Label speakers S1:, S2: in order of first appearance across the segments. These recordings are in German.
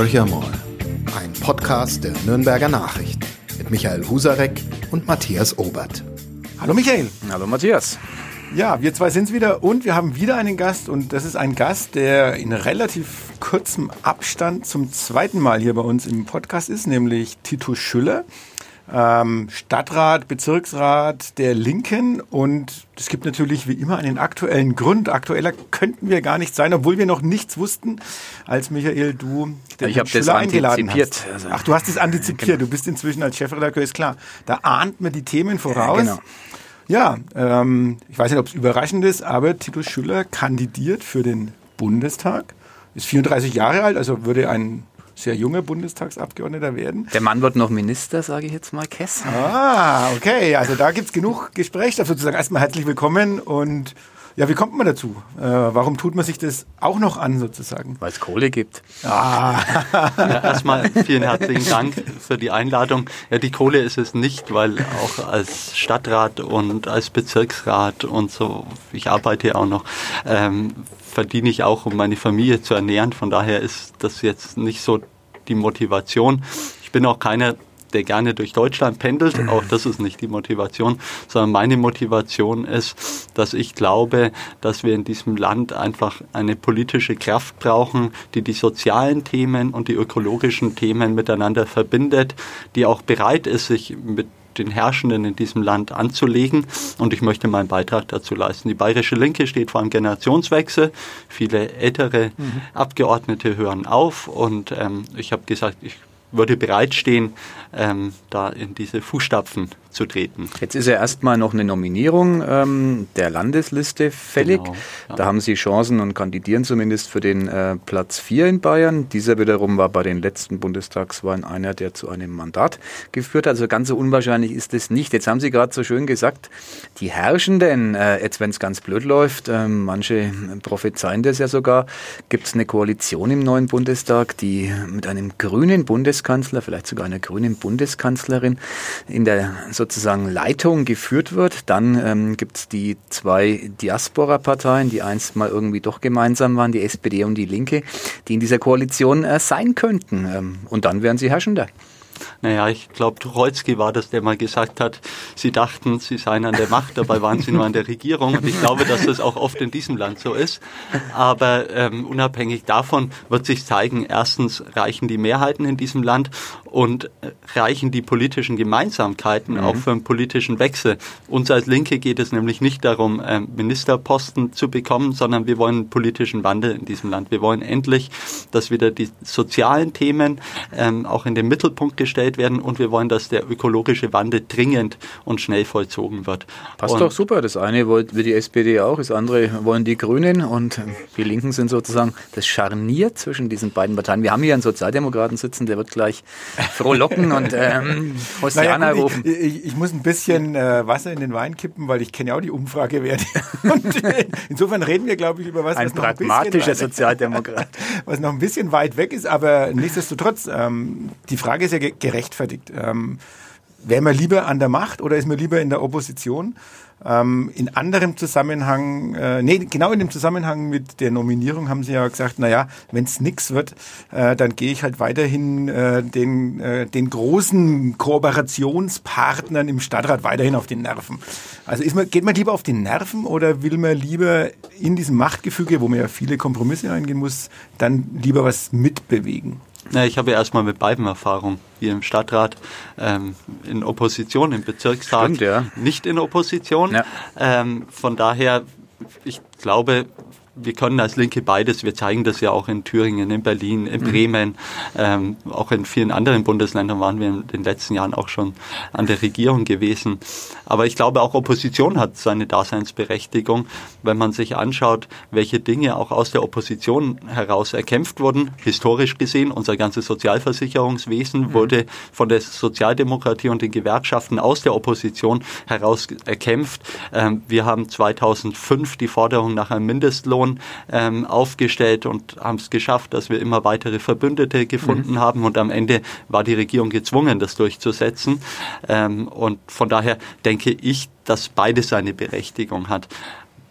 S1: Horcher mal, ein Podcast der Nürnberger Nachrichten mit Michael Husarek und Matthias Obert.
S2: Hallo Michael.
S3: Hallo Matthias.
S2: Ja, wir zwei sind's wieder und wir haben wieder einen Gast und das ist ein Gast, der in relativ kurzem Abstand zum zweiten Mal hier bei uns im Podcast ist, nämlich Tito Schüller ähm, Stadtrat, Bezirksrat der Linken und es gibt natürlich wie immer einen aktuellen Grund. Aktueller könnten wir gar nicht sein, obwohl wir noch nichts wussten, als Michael, du
S3: den ich habe das antizipiert.
S2: Hast. Ach, du hast es antizipiert. Genau. Du bist inzwischen als Chefredakteur, ist klar. Da ahnt man die Themen voraus. Ja, genau. Ja, ähm, ich weiß nicht, ob es überraschend ist, aber Tito Schüller kandidiert für den Bundestag, ist 34 Jahre alt, also würde ein sehr junger Bundestagsabgeordneter werden.
S3: Der Mann wird noch Minister, sage ich jetzt mal, Kess.
S2: Ah, okay. Also da gibt es genug Gesprächsstoff sozusagen. Erstmal herzlich willkommen und ja, wie kommt man dazu? Äh, warum tut man sich das auch noch an sozusagen?
S3: Weil es Kohle gibt.
S4: Ah. ja, erstmal vielen herzlichen Dank für die Einladung. Ja, die Kohle ist es nicht, weil auch als Stadtrat und als Bezirksrat und so, ich arbeite ja auch noch, ähm, verdiene ich auch, um meine Familie zu ernähren. Von daher ist das jetzt nicht so die Motivation. Ich bin auch keiner, der gerne durch Deutschland pendelt. Auch das ist nicht die Motivation, sondern meine Motivation ist, dass ich glaube, dass wir in diesem Land einfach eine politische Kraft brauchen, die die sozialen Themen und die ökologischen Themen miteinander verbindet, die auch bereit ist, sich mit den Herrschenden in diesem Land anzulegen. Und ich möchte meinen Beitrag dazu leisten. Die Bayerische Linke steht vor einem Generationswechsel. Viele ältere mhm. Abgeordnete hören auf. Und ähm, ich habe gesagt, ich würde bereitstehen, ähm, da in diese Fußstapfen zu treten.
S3: Jetzt ist ja erstmal noch eine Nominierung ähm, der Landesliste fällig. Genau, ja. Da haben Sie Chancen und kandidieren zumindest für den äh, Platz 4 in Bayern. Dieser wiederum war bei den letzten Bundestagswahlen einer, der zu einem Mandat geführt hat. Also ganz so unwahrscheinlich ist es nicht. Jetzt haben Sie gerade so schön gesagt, die Herrschenden, äh, jetzt wenn es ganz blöd läuft, äh, manche prophezeien das ja sogar, gibt es eine Koalition im neuen Bundestag, die mit einem grünen Bundeskanzler, vielleicht sogar einer grünen Bundeskanzlerin in der sozusagen Leitung geführt wird. Dann ähm, gibt es die zwei Diaspora-Parteien, die einst mal irgendwie doch gemeinsam waren, die SPD und die Linke, die in dieser Koalition äh, sein könnten. Ähm, und dann wären sie herrschender.
S4: Naja, ich glaube, Tucholsky war das, der mal gesagt hat, sie dachten, sie seien an der Macht, dabei waren sie nur an der Regierung. Und ich glaube, dass das auch oft in diesem Land so ist. Aber ähm, unabhängig davon wird sich zeigen, erstens reichen die Mehrheiten in diesem Land und äh, reichen die politischen Gemeinsamkeiten mhm. auch für einen politischen Wechsel. Uns als Linke geht es nämlich nicht darum, ähm, Ministerposten zu bekommen, sondern wir wollen einen politischen Wandel in diesem Land. Wir wollen endlich, dass wieder die sozialen Themen ähm, auch in den Mittelpunkt gestellt gestellt werden und wir wollen, dass der ökologische Wandel dringend und schnell vollzogen wird.
S3: Passt
S4: und
S3: doch super. Das eine wollte wie die SPD auch, das andere wollen die Grünen und die Linken sind sozusagen das Scharnier zwischen diesen beiden Parteien. Wir haben hier einen Sozialdemokraten sitzen, der wird gleich frohlocken und ähm, Hosiana naja, rufen.
S2: Ich, ich, ich, muss ein bisschen äh, Wasser in den Wein kippen, weil ich kenne ja auch die Umfragewerte. und äh, insofern reden wir, glaube ich, über was,
S3: ein
S2: was
S3: noch ein pragmatischer Sozialdemokrat.
S2: was noch ein bisschen weit weg ist, aber nichtsdestotrotz, ähm, die Frage ist ja gerechtfertigt. Ähm, Wäre man lieber an der Macht oder ist man lieber in der Opposition? Ähm, in anderem Zusammenhang, äh, nee, genau in dem Zusammenhang mit der Nominierung haben sie ja gesagt, naja, wenn es nix wird, äh, dann gehe ich halt weiterhin äh, den, äh, den großen Kooperationspartnern im Stadtrat weiterhin auf den Nerven. Also ist man, geht man lieber auf den Nerven oder will man lieber in diesem Machtgefüge, wo man ja viele Kompromisse eingehen muss, dann lieber was mitbewegen?
S4: Ja, ich habe ja erstmal mit beiden Erfahrung. Hier im Stadtrat, ähm, in Opposition, im Bezirkstag,
S3: Stimmt, ja.
S4: nicht in Opposition. Ja. Ähm, von daher, ich glaube, wir können als Linke beides. Wir zeigen das ja auch in Thüringen, in Berlin, in mhm. Bremen, ähm, auch in vielen anderen Bundesländern waren wir in den letzten Jahren auch schon an der Regierung gewesen. Aber ich glaube, auch Opposition hat seine Daseinsberechtigung, wenn man sich anschaut, welche Dinge auch aus der Opposition heraus erkämpft wurden. Historisch gesehen, unser ganzes Sozialversicherungswesen mhm. wurde von der Sozialdemokratie und den Gewerkschaften aus der Opposition heraus erkämpft. Ähm, wir haben 2005 die Forderung nach einem Mindestlohn Koalition ähm, aufgestellt und haben es geschafft, dass wir immer weitere Verbündete gefunden mhm. haben und am Ende war die Regierung gezwungen, das durchzusetzen. Ähm, und von daher denke ich, dass beides seine Berechtigung hat.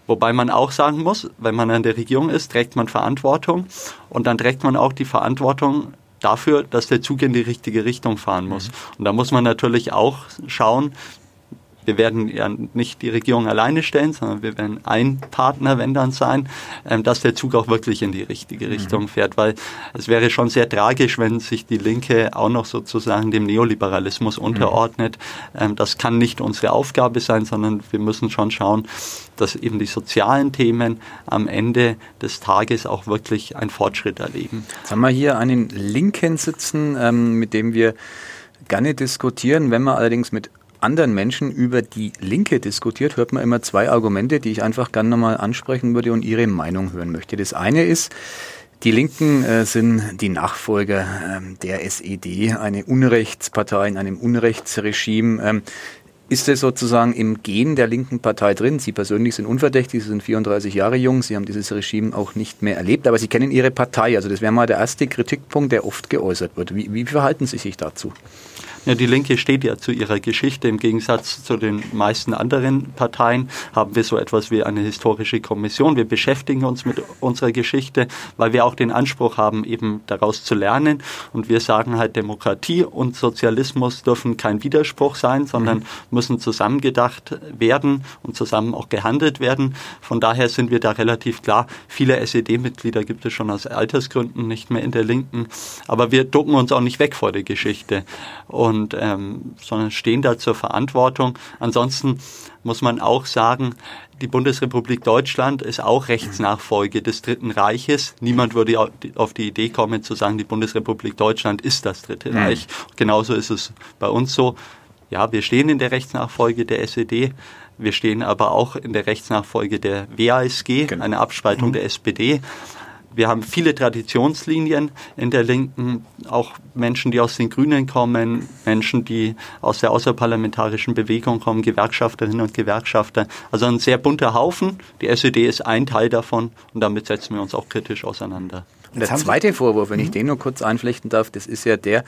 S4: Wobei man auch sagen muss, wenn man an der Regierung ist, trägt man Verantwortung und dann trägt man auch die Verantwortung dafür, dass der Zug in die richtige Richtung fahren muss. Mhm. Und da muss man natürlich auch schauen, wir werden ja nicht die Regierung alleine stellen, sondern wir werden ein Partner, wenn dann sein, ähm, dass der Zug auch wirklich in die richtige mhm. Richtung fährt, weil es wäre schon sehr tragisch, wenn sich die Linke auch noch sozusagen dem Neoliberalismus mhm. unterordnet. Ähm, das kann nicht unsere Aufgabe sein, sondern wir müssen schon schauen, dass eben die sozialen Themen am Ende des Tages auch wirklich einen Fortschritt erleben.
S3: Jetzt haben wir hier einen Linken sitzen, ähm, mit dem wir gerne diskutieren. Wenn wir allerdings mit anderen Menschen über die Linke diskutiert, hört man immer zwei Argumente, die ich einfach gerne nochmal ansprechen würde und Ihre Meinung hören möchte. Das eine ist, die Linken äh, sind die Nachfolger ähm, der SED, eine Unrechtspartei in einem Unrechtsregime. Ähm, ist es sozusagen im Gen der linken Partei drin? Sie persönlich sind unverdächtig, Sie sind 34 Jahre jung, Sie haben dieses Regime auch nicht mehr erlebt, aber Sie kennen Ihre Partei. Also das wäre mal der erste Kritikpunkt, der oft geäußert wird. Wie, wie verhalten Sie sich dazu?
S4: Ja, die Linke steht ja zu ihrer Geschichte. Im Gegensatz zu den meisten anderen Parteien haben wir so etwas wie eine historische Kommission. Wir beschäftigen uns mit unserer Geschichte, weil wir auch den Anspruch haben, eben daraus zu lernen. Und wir sagen halt, Demokratie und Sozialismus dürfen kein Widerspruch sein, sondern mhm. müssen zusammengedacht werden und zusammen auch gehandelt werden. Von daher sind wir da relativ klar. Viele SED-Mitglieder gibt es schon aus Altersgründen nicht mehr in der Linken. Aber wir ducken uns auch nicht weg vor der Geschichte. Und und ähm, sondern stehen da zur Verantwortung. Ansonsten muss man auch sagen, die Bundesrepublik Deutschland ist auch Rechtsnachfolge des Dritten Reiches. Niemand würde auf die Idee kommen zu sagen, die Bundesrepublik Deutschland ist das Dritte Reich. Genauso ist es bei uns so. Ja, wir stehen in der Rechtsnachfolge der SED. Wir stehen aber auch in der Rechtsnachfolge der WASG, genau. eine Abspaltung mhm. der SPD. Wir haben viele Traditionslinien in der Linken, auch Menschen, die aus den Grünen kommen, Menschen, die aus der außerparlamentarischen Bewegung kommen, Gewerkschafterinnen und Gewerkschafter. Also ein sehr bunter Haufen. Die SED ist ein Teil davon und damit setzen wir uns auch kritisch auseinander.
S3: Und der zweite Vorwurf, wenn ich den nur kurz einflechten darf, das ist ja der,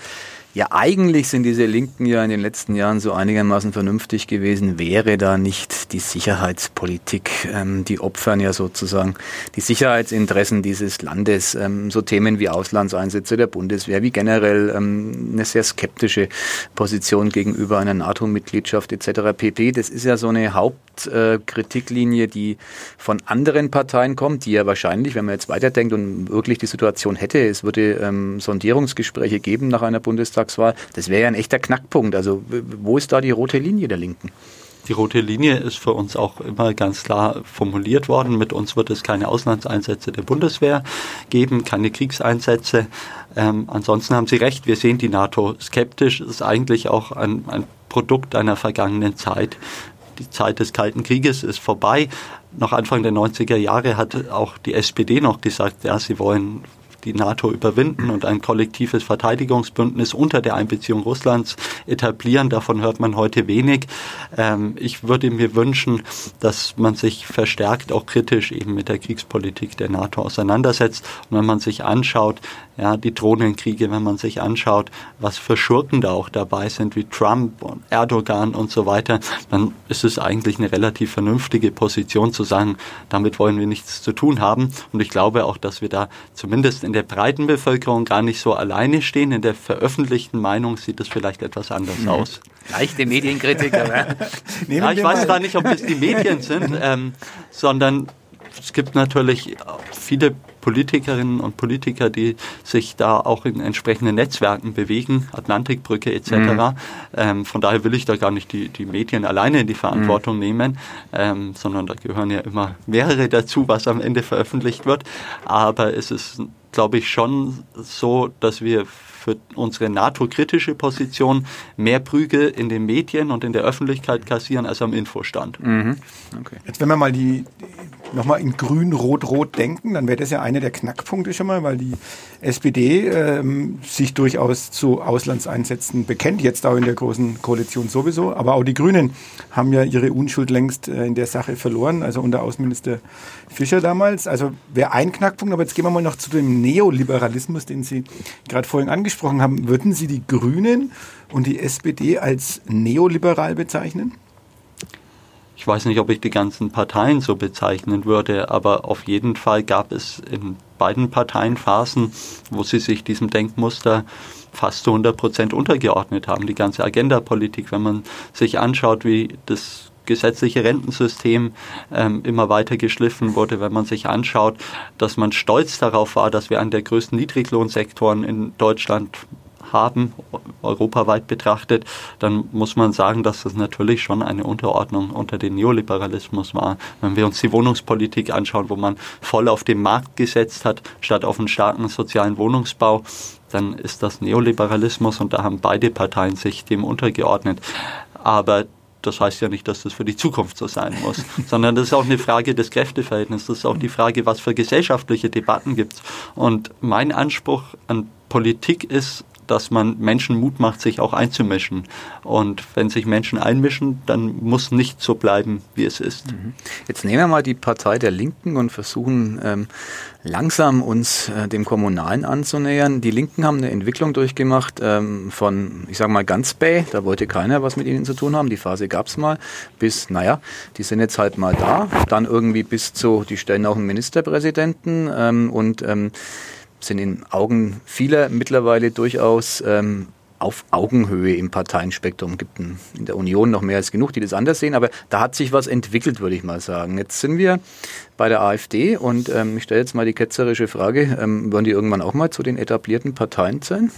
S3: ja, eigentlich sind diese Linken ja in den letzten Jahren so einigermaßen vernünftig gewesen. Wäre da nicht die Sicherheitspolitik, ähm, die opfern ja sozusagen die Sicherheitsinteressen dieses Landes, ähm, so Themen wie Auslandseinsätze der Bundeswehr, wie generell ähm, eine sehr skeptische Position gegenüber einer NATO-Mitgliedschaft etc. pp. Das ist ja so eine Hauptkritiklinie, äh, die von anderen Parteien kommt, die ja wahrscheinlich, wenn man jetzt weiterdenkt und wirklich die Situation hätte, es würde ähm, Sondierungsgespräche geben nach einer Bundestag Bundestagswahl. Das wäre ja ein echter Knackpunkt. Also wo ist da die rote Linie der Linken?
S4: Die rote Linie ist für uns auch immer ganz klar formuliert worden. Mit uns wird es keine Auslandseinsätze der Bundeswehr geben, keine Kriegseinsätze. Ähm, ansonsten haben Sie recht, wir sehen die NATO skeptisch. Es ist eigentlich auch ein, ein Produkt einer vergangenen Zeit. Die Zeit des Kalten Krieges ist vorbei. Noch Anfang der 90er Jahre hat auch die SPD noch gesagt, ja, sie wollen die NATO überwinden und ein kollektives Verteidigungsbündnis unter der Einbeziehung Russlands etablieren. Davon hört man heute wenig. Ähm, ich würde mir wünschen, dass man sich verstärkt auch kritisch eben mit der Kriegspolitik der NATO auseinandersetzt. Und wenn man sich anschaut, ja, die Drohnenkriege, wenn man sich anschaut, was für Schurken da auch dabei sind, wie Trump und Erdogan und so weiter, dann ist es eigentlich eine relativ vernünftige Position zu sagen, damit wollen wir nichts zu tun haben. Und ich glaube auch, dass wir da zumindest in der breiten Bevölkerung gar nicht so alleine stehen. In der veröffentlichten Meinung sieht es vielleicht etwas anders mhm. aus.
S3: Leichte Medienkritiker. ne?
S4: ja, ich weiß gar nicht, ob es die Medien sind, ähm, sondern es gibt natürlich viele Politikerinnen und Politiker, die sich da auch in entsprechenden Netzwerken bewegen, Atlantikbrücke etc. Mhm. Ähm, von daher will ich da gar nicht die, die Medien alleine in die Verantwortung mhm. nehmen, ähm, sondern da gehören ja immer mehrere dazu, was am Ende veröffentlicht wird. Aber es ist, glaube ich, schon so, dass wir für unsere NATO-kritische Position mehr Prügel in den Medien und in der Öffentlichkeit kassieren als am Infostand. Mhm.
S2: Okay. Jetzt wenn wir mal die, nochmal in grün, rot, rot denken, dann wäre das ja einer der Knackpunkte schon mal, weil die SPD ähm, sich durchaus zu Auslandseinsätzen bekennt, jetzt auch in der großen Koalition sowieso, aber auch die Grünen haben ja ihre Unschuld längst äh, in der Sache verloren, also unter Außenminister Fischer damals. Also wäre ein Knackpunkt, aber jetzt gehen wir mal noch zu dem Neoliberalismus, den Sie gerade vorhin angesprochen haben. Würden Sie die Grünen und die SPD als neoliberal bezeichnen?
S4: ich weiß nicht, ob ich die ganzen Parteien so bezeichnen würde, aber auf jeden Fall gab es in beiden Parteien Phasen, wo sie sich diesem Denkmuster fast zu 100 Prozent untergeordnet haben. Die ganze Agendapolitik, wenn man sich anschaut, wie das gesetzliche Rentensystem ähm, immer weiter geschliffen wurde, wenn man sich anschaut, dass man stolz darauf war, dass wir einen der größten Niedriglohnsektoren in Deutschland haben, europaweit betrachtet, dann muss man sagen, dass das natürlich schon eine Unterordnung unter den Neoliberalismus war. Wenn wir uns die Wohnungspolitik anschauen, wo man voll auf den Markt gesetzt hat, statt auf einen starken sozialen Wohnungsbau, dann ist das Neoliberalismus und da haben beide Parteien sich dem untergeordnet. Aber das heißt ja nicht, dass das für die Zukunft so sein muss, sondern das ist auch eine Frage des Kräfteverhältnisses, das ist auch die Frage, was für gesellschaftliche Debatten gibt es. Und mein Anspruch an Politik ist, dass man Menschen Mut macht, sich auch einzumischen. Und wenn sich Menschen einmischen, dann muss nicht so bleiben, wie es ist. Mhm.
S3: Jetzt nehmen wir mal die Partei der Linken und versuchen ähm, langsam uns äh, dem Kommunalen anzunähern. Die Linken haben eine Entwicklung durchgemacht ähm, von, ich sage mal, ganz Bay, da wollte keiner was mit ihnen zu tun haben, die Phase gab es mal, bis, naja, die sind jetzt halt mal da, dann irgendwie bis zu, die stellen auch einen Ministerpräsidenten ähm, und ähm, sind in Augen vieler mittlerweile durchaus ähm, auf Augenhöhe im Parteienspektrum. Gibt in der Union noch mehr als genug, die das anders sehen, aber da hat sich was entwickelt, würde ich mal sagen. Jetzt sind wir bei der AfD und ähm, ich stelle jetzt mal die ketzerische Frage, ähm, wollen die irgendwann auch mal zu den etablierten Parteien zählen?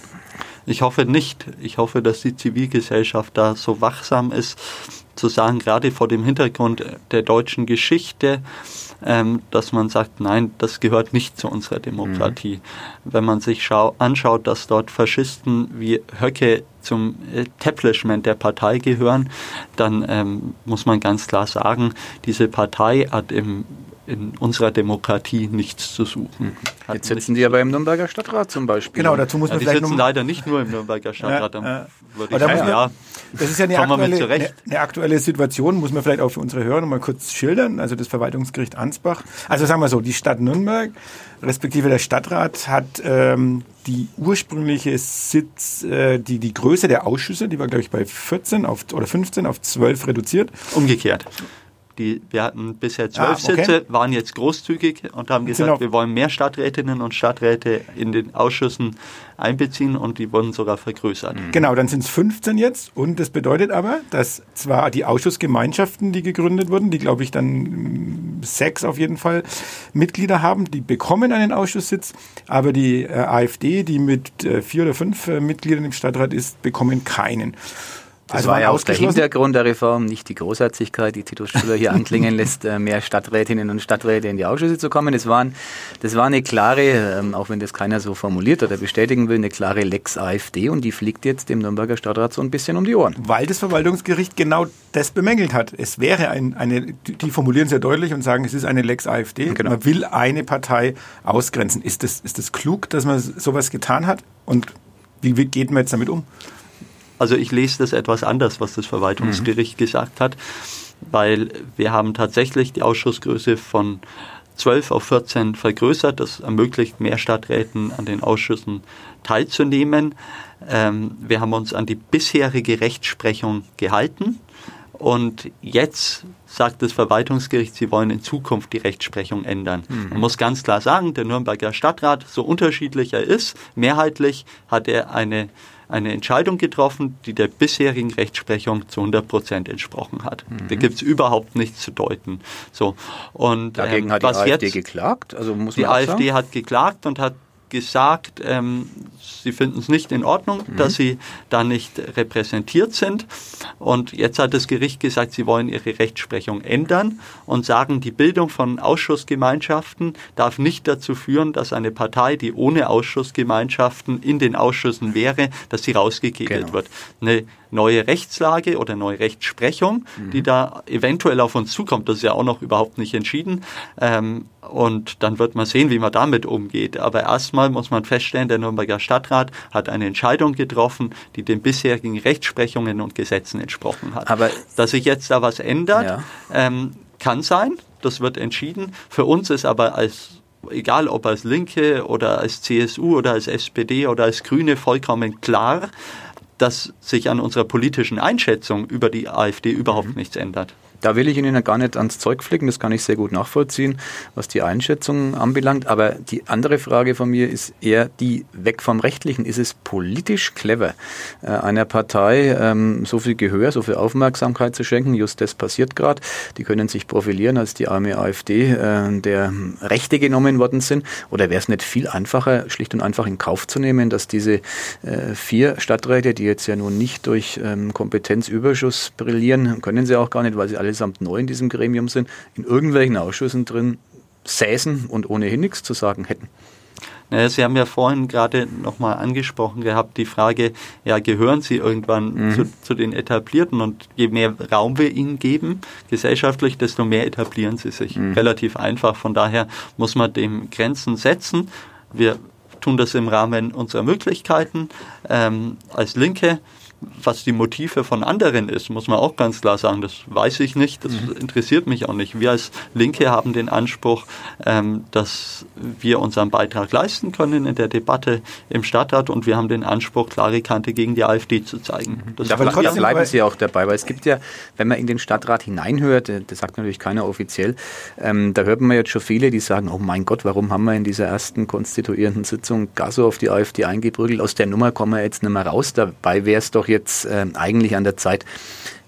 S4: Ich hoffe nicht. Ich hoffe, dass die Zivilgesellschaft da so wachsam ist, zu sagen, gerade vor dem Hintergrund der deutschen Geschichte, ähm, dass man sagt, nein, das gehört nicht zu unserer Demokratie. Mhm. Wenn man sich anschaut, dass dort Faschisten wie Höcke zum Establishment der Partei gehören, dann ähm, muss man ganz klar sagen, diese Partei hat im in unserer Demokratie nichts zu suchen.
S3: Hat Jetzt sitzen die aber im Nürnberger Stadtrat zum Beispiel.
S4: Genau, dazu muss man ja, die sitzen leider nicht nur im Nürnberger Stadtrat. Ja, ja.
S2: Würde ich sagen, ja, das ist ja eine aktuelle, eine, eine aktuelle, Situation, muss man vielleicht auch für unsere Hörer noch mal kurz schildern. Also das Verwaltungsgericht Ansbach. Also sagen wir so, die Stadt Nürnberg, respektive der Stadtrat, hat ähm, die ursprüngliche Sitz, äh, die, die Größe der Ausschüsse, die war glaube ich bei 14 auf, oder 15 auf 12 reduziert.
S4: Umgekehrt. Die, wir hatten bisher zwölf ah, okay. Sitze, waren jetzt großzügig und haben gesagt, genau. wir wollen mehr Stadträtinnen und Stadträte in den Ausschüssen einbeziehen und die wurden sogar vergrößert.
S2: Mhm. Genau, dann sind es 15 jetzt und das bedeutet aber, dass zwar die Ausschussgemeinschaften, die gegründet wurden, die glaube ich dann mm, sechs auf jeden Fall Mitglieder haben, die bekommen einen Ausschusssitz, aber die äh, AfD, die mit äh, vier oder fünf äh, Mitgliedern im Stadtrat ist, bekommen keinen.
S3: Das also war ja auch der Hintergrund der Reform, nicht die Großherzigkeit, die Titus Schüler hier anklingen lässt, äh, mehr Stadträtinnen und Stadträte in die Ausschüsse zu kommen. Das, waren, das war eine klare, ähm, auch wenn das keiner so formuliert oder bestätigen will, eine klare Lex AfD und die fliegt jetzt dem Nürnberger Stadtrat so ein bisschen um die Ohren.
S2: Weil das Verwaltungsgericht genau das bemängelt hat. Es wäre ein, eine, die formulieren sehr deutlich und sagen, es ist eine Lex AfD. Genau. Man will eine Partei ausgrenzen. Ist das, ist das klug, dass man sowas getan hat? Und wie, wie geht man jetzt damit um?
S4: Also ich lese das etwas anders, was das Verwaltungsgericht mhm. gesagt hat, weil wir haben tatsächlich die Ausschussgröße von 12 auf 14 vergrößert. Das ermöglicht mehr Stadträten an den Ausschüssen teilzunehmen. Ähm, wir haben uns an die bisherige Rechtsprechung gehalten. Und jetzt sagt das Verwaltungsgericht, sie wollen in Zukunft die Rechtsprechung ändern. Mhm. Man muss ganz klar sagen, der Nürnberger Stadtrat, so unterschiedlich er ist, mehrheitlich hat er eine eine Entscheidung getroffen, die der bisherigen Rechtsprechung zu 100 Prozent entsprochen hat. Mhm. Da gibt es überhaupt nichts zu deuten. So
S3: und dagegen ähm, hat die AfD jetzt, geklagt.
S4: Also muss man die AfD sagen? hat geklagt und hat gesagt, ähm, sie finden es nicht in Ordnung, mhm. dass sie da nicht repräsentiert sind. Und jetzt hat das Gericht gesagt, sie wollen ihre Rechtsprechung ändern und sagen, die Bildung von Ausschussgemeinschaften darf nicht dazu führen, dass eine Partei, die ohne Ausschussgemeinschaften in den Ausschüssen wäre, dass sie rausgekegelt genau. wird. Eine neue Rechtslage oder neue Rechtsprechung, mhm. die da eventuell auf uns zukommt. Das ist ja auch noch überhaupt nicht entschieden. Ähm, und dann wird man sehen, wie man damit umgeht. Aber erstmal muss man feststellen, der Nürnberger Stadtrat hat eine Entscheidung getroffen, die den bisherigen Rechtsprechungen und Gesetzen entsprochen hat. Aber Dass sich jetzt da was ändert, ja. ähm, kann sein. Das wird entschieden. Für uns ist aber als egal ob als Linke oder als CSU oder als SPD oder als Grüne vollkommen klar, dass sich an unserer politischen Einschätzung über die AfD überhaupt mhm. nichts ändert.
S3: Da will ich Ihnen gar nicht ans Zeug flicken, das kann ich sehr gut nachvollziehen, was die Einschätzung anbelangt. Aber die andere Frage von mir ist eher die weg vom Rechtlichen. Ist es politisch clever, äh, einer Partei ähm, so viel Gehör, so viel Aufmerksamkeit zu schenken? Just das passiert gerade. Die können sich profilieren als die arme AfD, äh, der Rechte genommen worden sind. Oder wäre es nicht viel einfacher, schlicht und einfach in Kauf zu nehmen, dass diese äh, vier Stadträte, die jetzt ja nun nicht durch ähm, Kompetenzüberschuss brillieren, können sie auch gar nicht, weil sie allesamt neu in diesem Gremium sind, in irgendwelchen Ausschüssen drin säßen und ohnehin nichts zu sagen hätten.
S4: Sie haben ja vorhin gerade nochmal angesprochen gehabt, die Frage, ja, gehören Sie irgendwann mhm. zu, zu, den Etablierten und je mehr Raum wir ihnen geben, gesellschaftlich, desto mehr etablieren sie sich. Mhm. Relativ einfach. Von daher muss man dem Grenzen setzen. Wir tun das im Rahmen unserer Möglichkeiten. Ähm, als Linke was die Motive von anderen ist, muss man auch ganz klar sagen, das weiß ich nicht, das mhm. interessiert mich auch nicht. Wir als Linke haben den Anspruch, ähm, dass wir unseren Beitrag leisten können in der Debatte im Stadtrat und wir haben den Anspruch, klare Kante gegen die AfD zu zeigen.
S3: Mhm. Das Aber trotzdem bleiben Sie auch dabei, weil es gibt ja, wenn man in den Stadtrat hineinhört, äh, das sagt natürlich keiner offiziell, ähm, da hört man jetzt schon viele, die sagen, oh mein Gott, warum haben wir in dieser ersten konstituierenden Sitzung gar so auf die AfD eingeprügelt, aus der Nummer kommen wir jetzt nicht mehr raus, dabei wäre es doch jetzt äh, eigentlich an der Zeit,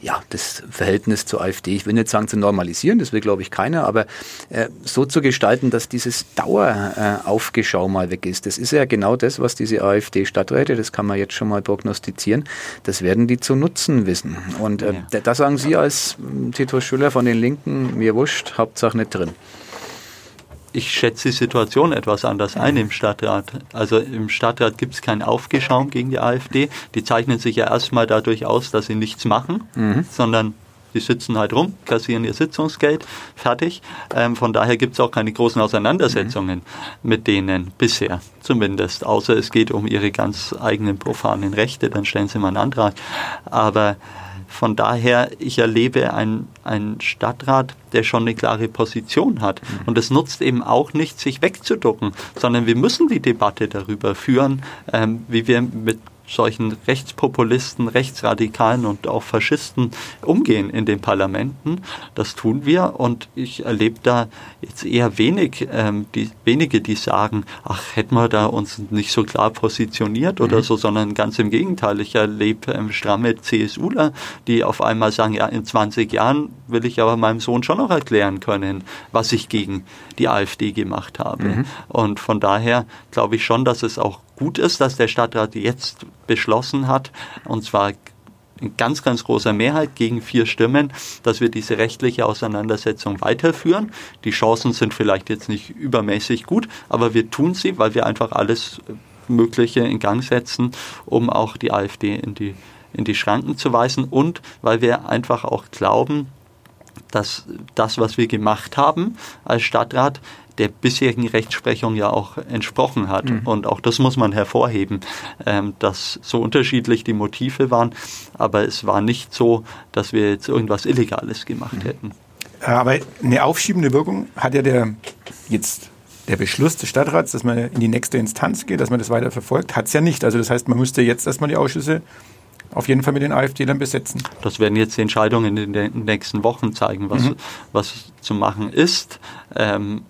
S3: ja, das Verhältnis zur AfD, ich will nicht sagen zu normalisieren, das will glaube ich keiner, aber äh, so zu gestalten, dass dieses Daueraufgeschau äh, mal weg ist. Das ist ja genau das, was diese AfD-Stadträte, das kann man jetzt schon mal prognostizieren, das werden die zu nutzen wissen. Und äh, ja. da sagen Sie als äh, Tito Schüller von den Linken, mir wurscht, Hauptsache nicht drin
S4: ich schätze die Situation etwas anders ein im Stadtrat. Also im Stadtrat gibt es keinen Aufgeschaum gegen die AfD. Die zeichnen sich ja erstmal dadurch aus, dass sie nichts machen, mhm. sondern die sitzen halt rum, kassieren ihr Sitzungsgeld, fertig. Ähm, von daher gibt es auch keine großen Auseinandersetzungen mhm. mit denen bisher, zumindest. Außer es geht um ihre ganz eigenen profanen Rechte, dann stellen sie mal einen Antrag. Aber von daher, ich erlebe einen, einen Stadtrat, der schon eine klare Position hat. Mhm. Und es nutzt eben auch nicht, sich wegzuducken, sondern wir müssen die Debatte darüber führen, ähm, wie wir mit solchen Rechtspopulisten, Rechtsradikalen und auch Faschisten umgehen in den Parlamenten. Das tun wir und ich erlebe da jetzt eher wenig, ähm, die, wenige, die sagen, ach, hätten wir da uns nicht so klar positioniert oder mhm. so, sondern ganz im Gegenteil. Ich erlebe ähm, stramme CSUler, die auf einmal sagen, ja, in 20 Jahren will ich aber meinem Sohn schon noch erklären können, was ich gegen die AfD gemacht habe. Mhm. Und von daher glaube ich schon, dass es auch gut ist, dass der Stadtrat jetzt beschlossen hat, und zwar in ganz, ganz großer Mehrheit gegen vier Stimmen, dass wir diese rechtliche Auseinandersetzung weiterführen. Die Chancen sind vielleicht jetzt nicht übermäßig gut, aber wir tun sie, weil wir einfach alles Mögliche in Gang setzen, um auch die AfD in die, in die Schranken zu weisen und weil wir einfach auch glauben, dass das, was wir gemacht haben als Stadtrat, der bisherigen Rechtsprechung ja auch entsprochen hat. Mhm. Und auch das muss man hervorheben, ähm, dass so unterschiedlich die Motive waren, aber es war nicht so, dass wir jetzt irgendwas Illegales gemacht mhm. hätten.
S2: Aber eine aufschiebende Wirkung hat ja der jetzt der Beschluss des Stadtrats, dass man in die nächste Instanz geht, dass man das weiter verfolgt, hat es ja nicht. Also das heißt, man müsste jetzt erstmal die Ausschüsse auf jeden Fall mit den AfD-Lern besetzen.
S4: Das werden jetzt die Entscheidungen in den nächsten Wochen zeigen, was, mhm. was zu machen ist. Ähm,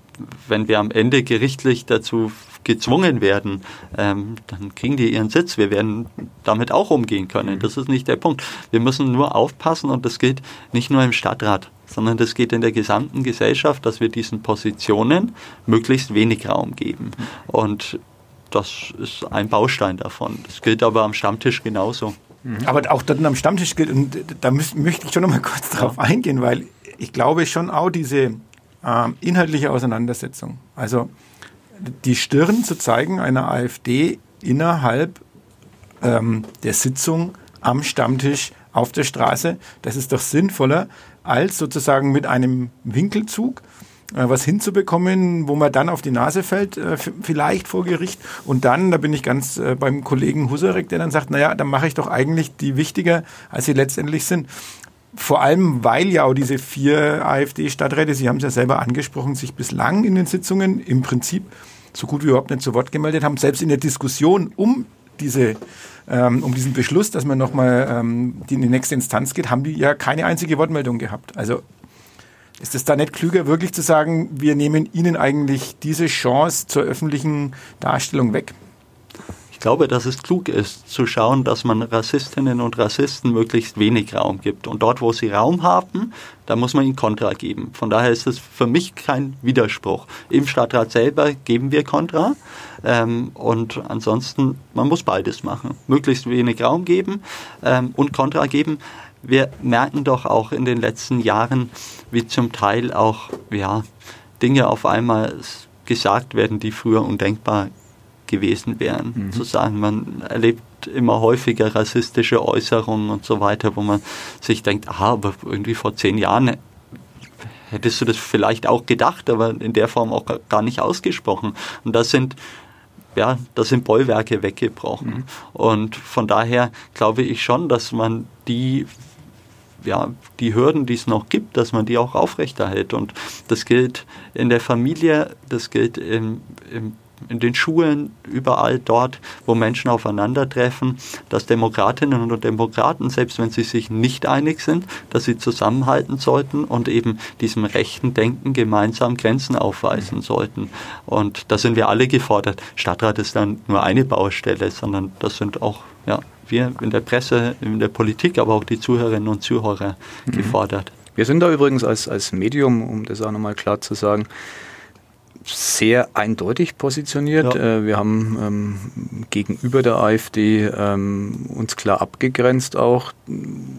S4: wenn wir am Ende gerichtlich dazu gezwungen werden, ähm, dann kriegen die ihren Sitz. Wir werden damit auch umgehen können. Das ist nicht der Punkt. Wir müssen nur aufpassen und das gilt nicht nur im Stadtrat, sondern das geht in der gesamten Gesellschaft, dass wir diesen Positionen möglichst wenig Raum geben. Und das ist ein Baustein davon. Das gilt aber am Stammtisch genauso.
S2: Aber auch dort am Stammtisch gilt, und da möchte ich schon noch mal kurz drauf eingehen, weil ich glaube schon auch diese ähm, inhaltliche Auseinandersetzung. Also die Stirn zu zeigen einer AfD innerhalb ähm, der Sitzung am Stammtisch auf der Straße, das ist doch sinnvoller, als sozusagen mit einem Winkelzug äh, was hinzubekommen, wo man dann auf die Nase fällt, äh, vielleicht vor Gericht. Und dann, da bin ich ganz äh, beim Kollegen Husarek, der dann sagt, naja, dann mache ich doch eigentlich die wichtiger, als sie letztendlich sind. Vor allem, weil ja auch diese vier AfD-Stadträte, Sie haben es ja selber angesprochen, sich bislang in den Sitzungen im Prinzip so gut wie überhaupt nicht zu Wort gemeldet haben, selbst in der Diskussion um diese ähm, um diesen Beschluss, dass man nochmal ähm, in die nächste Instanz geht, haben die ja keine einzige Wortmeldung gehabt. Also ist es da nicht klüger, wirklich zu sagen, wir nehmen ihnen eigentlich diese Chance zur öffentlichen Darstellung weg?
S4: Ich glaube, dass es klug ist, zu schauen, dass man Rassistinnen und Rassisten möglichst wenig Raum gibt. Und dort, wo sie Raum haben, da muss man ihnen Kontra geben. Von daher ist es für mich kein Widerspruch. Im Stadtrat selber geben wir Kontra. Ähm, und ansonsten, man muss beides machen. Möglichst wenig Raum geben ähm, und Kontra geben. Wir merken doch auch in den letzten Jahren, wie zum Teil auch ja, Dinge auf einmal gesagt werden, die früher undenkbar gewesen wären. Mhm. Zu sagen, man erlebt immer häufiger rassistische Äußerungen und so weiter, wo man sich denkt, ah, aber irgendwie vor zehn Jahren hättest du das vielleicht auch gedacht, aber in der Form auch gar nicht ausgesprochen. Und das sind ja, da sind Bollwerke weggebrochen. Mhm. Und von daher glaube ich schon, dass man die ja, die Hürden, die es noch gibt, dass man die auch aufrechterhält. Und das gilt in der Familie, das gilt im, im in den Schulen, überall dort, wo Menschen aufeinandertreffen, dass Demokratinnen und Demokraten, selbst wenn sie sich nicht einig sind, dass sie zusammenhalten sollten und eben diesem rechten Denken gemeinsam Grenzen aufweisen sollten. Und da sind wir alle gefordert. Stadtrat ist dann nur eine Baustelle, sondern das sind auch ja, wir in der Presse, in der Politik, aber auch die Zuhörerinnen und Zuhörer mhm. gefordert.
S3: Wir sind da übrigens als, als Medium, um das auch nochmal klar zu sagen, sehr eindeutig positioniert. Ja. Äh, wir haben ähm, gegenüber der AfD ähm, uns klar abgegrenzt auch.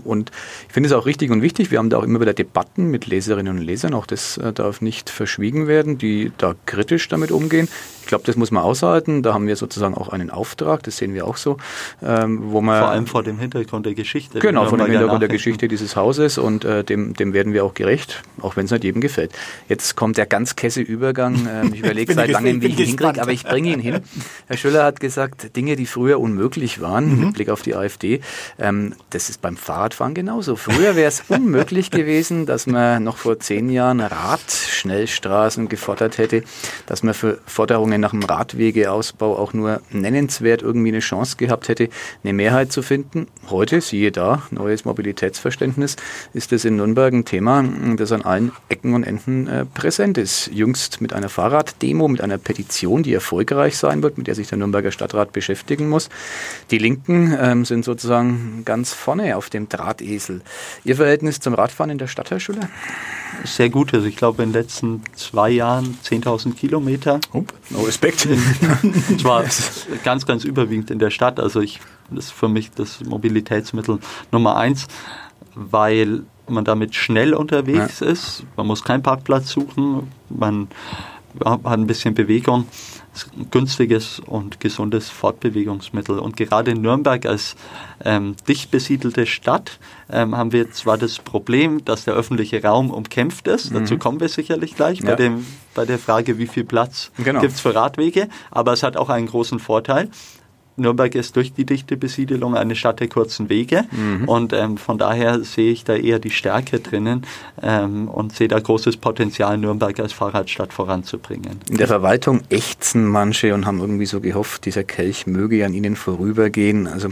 S3: Und ich finde es auch richtig und wichtig. Wir haben da auch immer wieder Debatten mit Leserinnen und Lesern. Auch das äh, darf nicht verschwiegen werden, die da kritisch damit umgehen. Ich glaube, das muss man aushalten. Da haben wir sozusagen auch einen Auftrag, das sehen wir auch so, ähm, wo man
S4: vor allem vor dem Hintergrund der Geschichte.
S3: Genau, vor dem Hintergrund der Geschichte dieses Hauses und äh, dem, dem werden wir auch gerecht, auch wenn es nicht jedem gefällt. Jetzt kommt der ganz kesse Übergang. Ähm, ich überlege seit langem, wie ich ihn hinkriege, aber ich bringe ihn hin. Herr Schüller hat gesagt, Dinge, die früher unmöglich waren, mhm. mit Blick auf die AfD, ähm, das ist beim Fahrradfahren genauso. Früher wäre es unmöglich gewesen, dass man noch vor zehn Jahren Radschnellstraßen gefordert hätte, dass man für Forderungen Maßnahmen nach dem Radwegeausbau auch nur nennenswert irgendwie eine Chance gehabt hätte, eine Mehrheit zu finden. Heute, siehe da, neues Mobilitätsverständnis, ist es in Nürnberg ein Thema, das an allen Ecken und Enden äh, präsent ist. Jüngst mit einer Fahrraddemo, mit einer Petition, die erfolgreich sein wird, mit der sich der Nürnberger Stadtrat beschäftigen muss. Die Linken ähm, sind sozusagen ganz vorne auf dem Drahtesel. Ihr Verhältnis zum Radfahren in der Stadt, Herr Schüler?
S4: Sehr gut. Also ich glaube, in den letzten zwei Jahren 10.000 Kilometer.
S3: Oh, no respect.
S4: Und zwar ganz, ganz überwiegend in der Stadt. Also ich, das ist für mich das Mobilitätsmittel Nummer eins, weil man damit schnell unterwegs ja. ist. Man muss keinen Parkplatz suchen. Man hat ein bisschen Bewegung günstiges und gesundes Fortbewegungsmittel. Und gerade in Nürnberg als ähm, dicht besiedelte Stadt ähm, haben wir zwar das Problem, dass der öffentliche Raum umkämpft ist, mhm. dazu kommen wir sicherlich gleich ja. bei, dem, bei der Frage, wie viel Platz genau. gibt es für Radwege, aber es hat auch einen großen Vorteil. Nürnberg ist durch die dichte Besiedelung eine Stadt der kurzen Wege mhm. und ähm, von daher sehe ich da eher die Stärke drinnen ähm, und sehe da großes Potenzial, Nürnberg als Fahrradstadt voranzubringen.
S3: In der Verwaltung ächzen manche und haben irgendwie so gehofft, dieser Kelch möge an ihnen vorübergehen. Also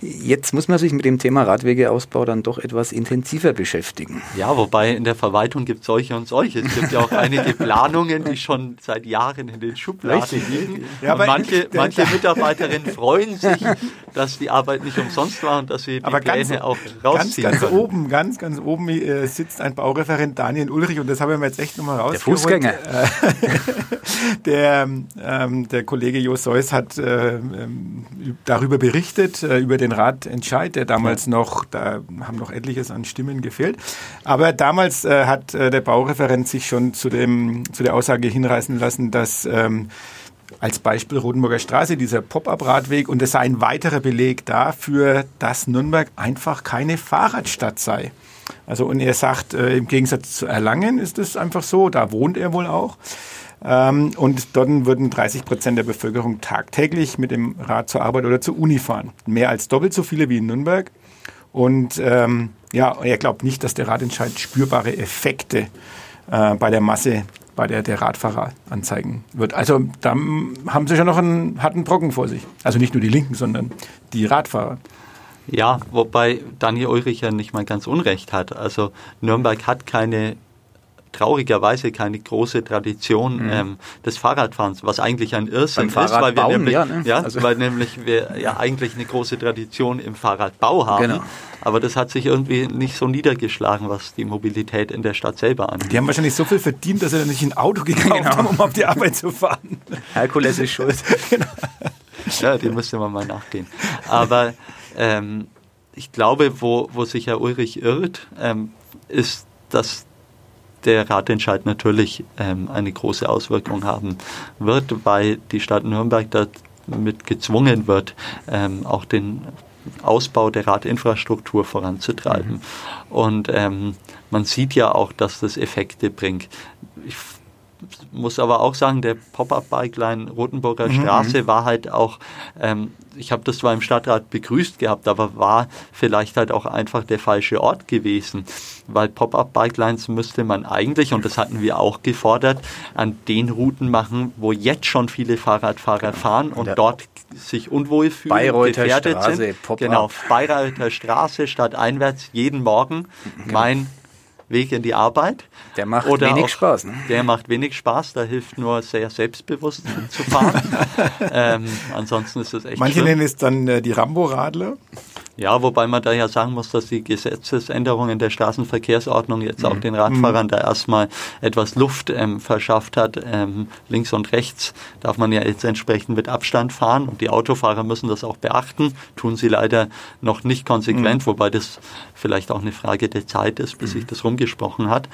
S3: jetzt muss man sich mit dem Thema Radwegeausbau dann doch etwas intensiver beschäftigen.
S4: Ja, wobei in der Verwaltung gibt es solche und solche. Es gibt ja auch einige Planungen, die schon seit Jahren in den Schubladen liegen. Ja, manche, manche Mitarbeiterinnen freuen sich, dass die Arbeit nicht umsonst war und dass sie die
S2: Aber Pläne ganz, auch rausziehen ganz, ganz können. oben, ganz, ganz oben äh, sitzt ein Baureferent Daniel Ulrich und das haben wir jetzt echt nochmal rausgeholt.
S3: Der Fußgänger.
S2: der, ähm, der Kollege Jo Seuss hat äh, ähm, darüber berichtet, äh, über den Ratentscheid, der damals ja. noch, da haben noch etliches an Stimmen gefehlt. Aber damals äh, hat äh, der Baureferent sich schon zu, dem, zu der Aussage hinreißen lassen, dass ähm, als Beispiel Rotenburger Straße, dieser Pop-up-Radweg. Und es sei ein weiterer Beleg dafür, dass Nürnberg einfach keine Fahrradstadt sei. Also und er sagt, äh, im Gegensatz zu Erlangen ist es einfach so, da wohnt er wohl auch. Ähm, und dort würden 30 Prozent der Bevölkerung tagtäglich mit dem Rad zur Arbeit oder zur Uni fahren. Mehr als doppelt so viele wie in Nürnberg. Und ähm, ja, er glaubt nicht, dass der Ratentscheid spürbare Effekte äh, bei der Masse bei der der Radfahrer anzeigen wird. Also da haben sie schon noch einen harten Brocken vor sich. Also nicht nur die Linken, sondern die Radfahrer.
S4: Ja, wobei Daniel Ulrich ja nicht mal ganz Unrecht hat. Also Nürnberg hat keine traurigerweise keine große Tradition mhm. ähm, des Fahrradfahrens, was eigentlich ein Irrsinn ist, weil wir nämlich, ja, ne? ja also. weil nämlich wir ja eigentlich eine große Tradition im Fahrradbau haben. Genau. Aber das hat sich irgendwie nicht so niedergeschlagen, was die Mobilität in der Stadt selber angeht.
S2: Die haben wahrscheinlich so viel verdient, dass sie dann nicht ein Auto gekauft genau. haben, um auf die Arbeit zu fahren.
S3: Herkules ist schuld. genau.
S4: Ja, dem müsste man mal nachgehen. Aber ähm, ich glaube, wo, wo sich Herr Ulrich irrt, ähm, ist, dass der Ratentscheid natürlich ähm, eine große Auswirkung haben wird, weil die Stadt Nürnberg damit gezwungen wird, ähm, auch den Ausbau der Radinfrastruktur voranzutreiben. Mhm. Und ähm, man sieht ja auch, dass das Effekte bringt. Ich muss aber auch sagen, der Pop-Up-Bike-Line Rotenburger mhm. Straße war halt auch, ähm, ich habe das zwar im Stadtrat begrüßt gehabt, aber war vielleicht halt auch einfach der falsche Ort gewesen, weil Pop-Up-Bike-Lines müsste man eigentlich, und das hatten wir auch gefordert, an den Routen machen, wo jetzt schon viele Fahrradfahrer fahren und dort sich unwohl fühlen,
S3: Bayreuther gefährdet Straße,
S4: sind. Genau, Bayreuther Straße statt einwärts jeden Morgen. Genau. Mein Weg in die Arbeit.
S3: Der macht Oder wenig auch, Spaß. Ne?
S4: Der macht wenig Spaß, da hilft nur sehr selbstbewusst zu fahren. ähm, ansonsten ist es echt
S2: Manche schlimm. nennen es dann äh, die Rambo-Radler.
S4: Ja, wobei man da ja sagen muss, dass die Gesetzesänderungen der Straßenverkehrsordnung jetzt auch mhm. den Radfahrern da erstmal etwas Luft ähm, verschafft hat. Ähm, links und rechts darf man ja jetzt entsprechend mit Abstand fahren und die Autofahrer müssen das auch beachten. Tun sie leider noch nicht konsequent, mhm. wobei das vielleicht auch eine Frage der Zeit ist, bis mhm. sich das rumgesprochen hat.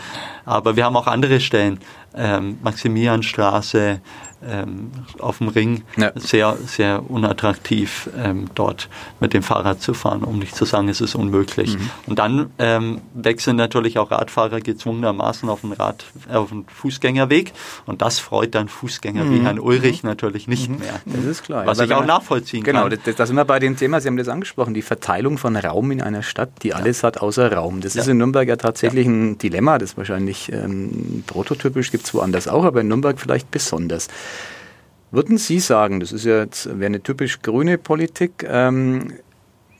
S4: Aber wir haben auch andere Stellen, ähm, Maximilianstraße, ähm, auf dem Ring ja. sehr, sehr unattraktiv, ähm, dort mit dem Fahrrad zu fahren, um nicht zu sagen, es ist unmöglich. Mhm. Und dann ähm, wechseln natürlich auch Radfahrer gezwungenermaßen auf den, Rad, auf den Fußgängerweg und das freut dann Fußgänger mhm. wie Herrn Ulrich mhm. natürlich nicht mhm. mehr.
S3: Das ist klar.
S4: Was ich auch nachvollziehen
S3: genau,
S4: kann.
S3: Genau, da sind wir bei dem Thema, Sie haben das angesprochen, die Verteilung von Raum in einer Stadt, die alles hat außer Raum. Das ja. ist in Nürnberg ja tatsächlich ein Dilemma, das wahrscheinlich ähm, prototypisch gibt es woanders auch, aber in Nürnberg vielleicht besonders. Würden Sie sagen, das ist ja jetzt wäre eine typisch grüne Politik, ähm,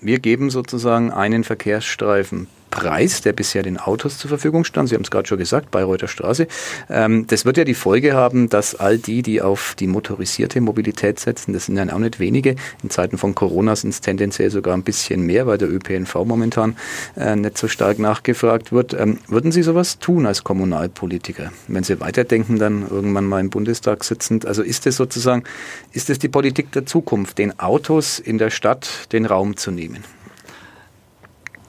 S3: wir geben sozusagen einen Verkehrsstreifen Preis, der bisher den Autos zur Verfügung stand. Sie haben es gerade schon gesagt, Bayreuther Straße. Ähm, das wird ja die Folge haben, dass all die, die auf die motorisierte Mobilität setzen, das sind ja auch nicht wenige. In Zeiten von Corona sind es tendenziell sogar ein bisschen mehr, weil der ÖPNV momentan äh, nicht so stark nachgefragt wird. Ähm, würden Sie sowas tun als Kommunalpolitiker, wenn Sie weiterdenken, dann irgendwann mal im Bundestag sitzend? Also ist es sozusagen, ist es die Politik der Zukunft, den Autos in der Stadt den Raum zu nehmen?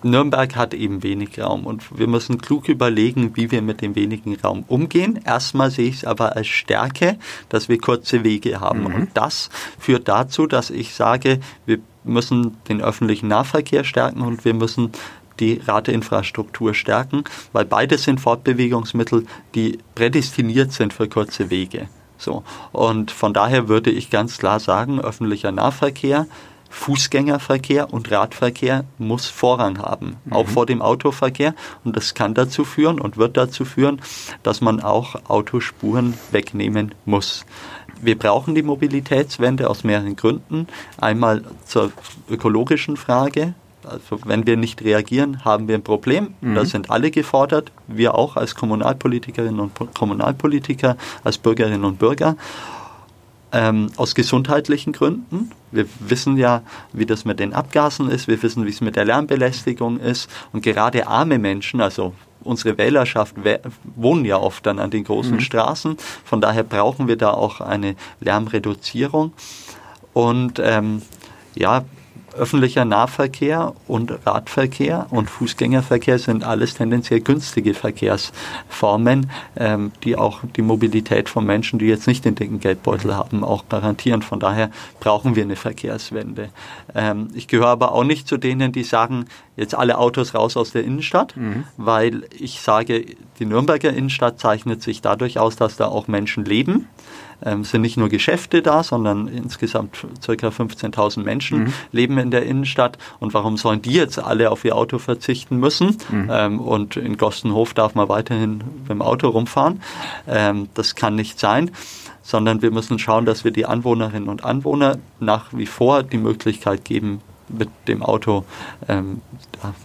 S4: Nürnberg hat eben wenig Raum und wir müssen klug überlegen, wie wir mit dem wenigen Raum umgehen. Erstmal sehe ich es aber als Stärke, dass wir kurze Wege haben. Mhm. Und das führt dazu, dass ich sage, wir müssen den öffentlichen Nahverkehr stärken und wir müssen die Radinfrastruktur stärken, weil beides sind Fortbewegungsmittel, die prädestiniert sind für kurze Wege. So. Und von daher würde ich ganz klar sagen, öffentlicher Nahverkehr, Fußgängerverkehr und Radverkehr muss Vorrang haben, mhm. auch vor dem Autoverkehr. Und das kann dazu führen und wird dazu führen, dass man auch Autospuren wegnehmen muss. Wir brauchen die Mobilitätswende aus mehreren Gründen. Einmal zur ökologischen Frage. Also wenn wir nicht reagieren, haben wir ein Problem. Mhm. Da sind alle gefordert, wir auch als Kommunalpolitikerinnen und Kommunalpolitiker, als Bürgerinnen und Bürger ähm, aus gesundheitlichen Gründen. Wir wissen ja, wie das mit den Abgasen ist, wir wissen, wie es mit der Lärmbelästigung ist. Und gerade arme Menschen, also unsere Wählerschaft wohnen ja oft dann an den großen mhm. Straßen. Von daher brauchen wir da auch eine Lärmreduzierung. Und ähm, ja, öffentlicher Nahverkehr und Radverkehr und Fußgängerverkehr sind alles tendenziell günstige Verkehrsformen, ähm, die auch die Mobilität von Menschen, die jetzt nicht den dicken Geldbeutel haben, auch garantieren. Von daher brauchen wir eine Verkehrswende. Ähm, ich gehöre aber auch nicht zu denen, die sagen, jetzt alle Autos raus aus der Innenstadt, mhm. weil ich sage, die Nürnberger Innenstadt zeichnet sich dadurch aus, dass da auch Menschen leben ähm, sind nicht nur Geschäfte da, sondern insgesamt ca. 15.000 Menschen mhm. leben in der Innenstadt. Und warum sollen die jetzt alle auf ihr Auto verzichten müssen? Mhm. Ähm, und in Gostenhof darf man weiterhin mit dem Auto rumfahren. Ähm, das kann nicht sein sondern wir müssen schauen, dass wir die Anwohnerinnen und Anwohner nach wie vor die Möglichkeit geben, mit dem Auto ähm,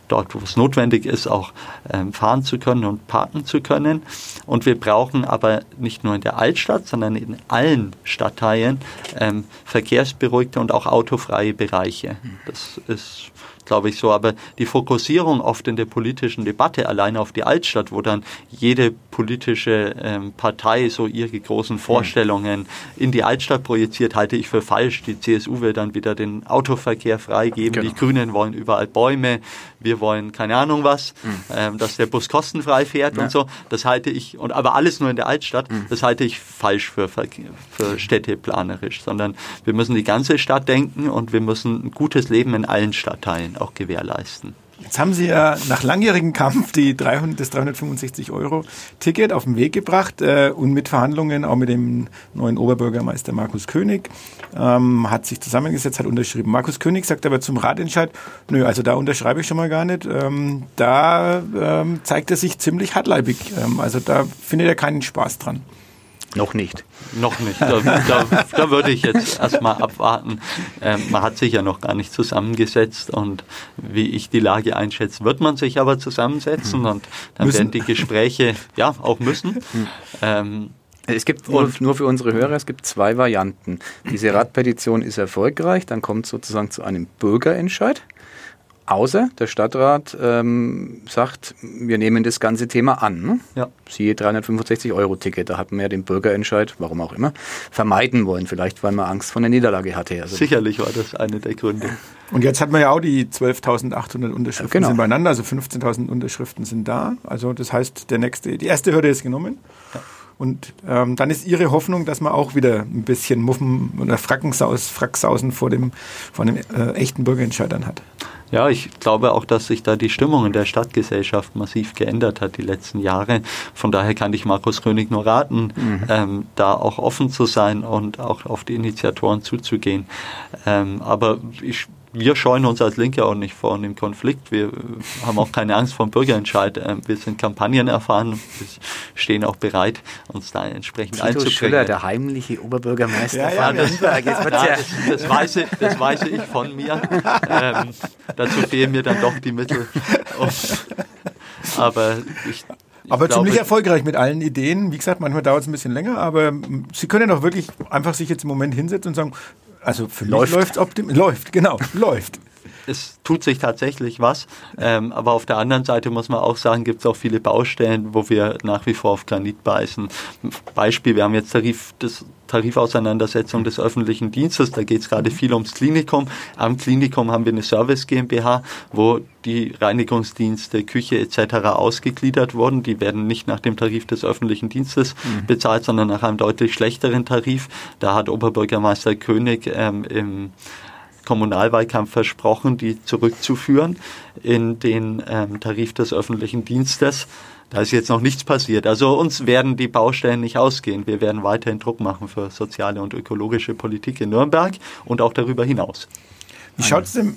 S4: dort, wo es notwendig ist, auch ähm, fahren zu können und parken zu können. Und wir brauchen aber nicht nur in der Altstadt, sondern in allen Stadtteilen ähm, verkehrsberuhigte und auch autofreie Bereiche. Das ist glaube ich, so. Aber die Fokussierung oft in der politischen Debatte alleine auf die Altstadt, wo dann jede politische ähm, Partei so ihre großen Vorstellungen in die Altstadt projiziert, halte ich für falsch. Die CSU will dann wieder den Autoverkehr freigeben, genau. die Grünen wollen überall Bäume, wir wollen keine Ahnung was, mhm. ähm, dass der Bus kostenfrei fährt ja. und so. Das halte ich, und aber alles nur in der Altstadt, mhm. das halte ich falsch für, für städteplanerisch, sondern wir müssen die ganze Stadt denken und wir müssen ein gutes Leben in allen Stadtteilen auch gewährleisten.
S2: Jetzt haben Sie ja nach langjährigem Kampf die 300, das 365 Euro Ticket auf den Weg gebracht äh, und mit Verhandlungen auch mit dem neuen Oberbürgermeister Markus König ähm, hat sich zusammengesetzt, hat unterschrieben. Markus König sagt aber zum Ratentscheid, nö, also da unterschreibe ich schon mal gar nicht. Ähm, da ähm, zeigt er sich ziemlich hartleibig. Ähm, also da findet er keinen Spaß dran.
S3: Noch nicht.
S4: Noch nicht. Da, da, da würde ich jetzt erstmal abwarten. Ähm, man hat sich ja noch gar nicht zusammengesetzt und wie ich die Lage einschätze, wird man sich aber zusammensetzen mhm. und dann müssen. werden die Gespräche ja auch müssen. Mhm.
S3: Ähm, es gibt nur, nur, für unsere Hörer, es gibt zwei Varianten. Diese Radpetition ist erfolgreich, dann kommt sozusagen zu einem Bürgerentscheid. Außer der Stadtrat ähm, sagt, wir nehmen das ganze Thema an. Ne? Ja. Siehe 365 Euro Ticket, da hat man ja den Bürgerentscheid, warum auch immer, vermeiden wollen. Vielleicht, weil man Angst vor der Niederlage hatte.
S4: Also Sicherlich war das eine der Gründe.
S2: Und jetzt hat man ja auch die 12.800 Unterschriften genau. sind beieinander, also 15.000 Unterschriften sind da. Also das heißt, der nächste, die erste Hürde ist genommen. Ja. Und ähm, dann ist Ihre Hoffnung, dass man auch wieder ein bisschen Muffen oder Frackensaus, Fracksausen vor dem, vor dem äh, echten Bürgerentscheid dann hat.
S4: Ja, ich glaube auch, dass sich da die Stimmung in der Stadtgesellschaft massiv geändert hat die letzten Jahre. Von daher kann ich Markus König nur raten, mhm. ähm, da auch offen zu sein und auch auf die Initiatoren zuzugehen. Ähm, aber ich wir scheuen uns als Linke auch nicht vor einem Konflikt. Wir haben auch keine Angst vor dem Bürgerentscheid. Ähm, wir sind Kampagnen erfahren. Wir stehen auch bereit, uns da entsprechend Tito einzubringen. Schüller,
S3: der heimliche Oberbürgermeister ja,
S4: ja, das, ja, das, das, weiß ich, das weiß ich von mir. Ähm, dazu fehlen mir dann doch die Mittel. Und, aber ich
S2: aber glaube, ziemlich erfolgreich mit allen Ideen. Wie gesagt, manchmal dauert es ein bisschen länger, aber Sie können doch wirklich einfach sich jetzt im Moment hinsetzen und sagen, also für läuft. mich läuft es optimistisch. Läuft, genau, läuft.
S4: Es tut sich tatsächlich was, ähm, aber auf der anderen Seite muss man auch sagen, gibt es auch viele Baustellen, wo wir nach wie vor auf Granit beißen. Beispiel, wir haben jetzt Tarif, das Tarifauseinandersetzung des öffentlichen Dienstes. Da geht es gerade viel ums Klinikum. Am Klinikum haben wir eine Service GmbH, wo die Reinigungsdienste, Küche etc. ausgegliedert wurden. Die werden nicht nach dem Tarif des öffentlichen Dienstes mhm. bezahlt, sondern nach einem deutlich schlechteren Tarif. Da hat Oberbürgermeister König ähm, im Kommunalwahlkampf versprochen, die zurückzuführen in den ähm, Tarif des öffentlichen Dienstes. Da ist jetzt noch nichts passiert. Also uns werden die Baustellen nicht ausgehen. Wir werden weiterhin Druck machen für soziale und ökologische Politik in Nürnberg und auch darüber hinaus.
S2: Wie schaut es denn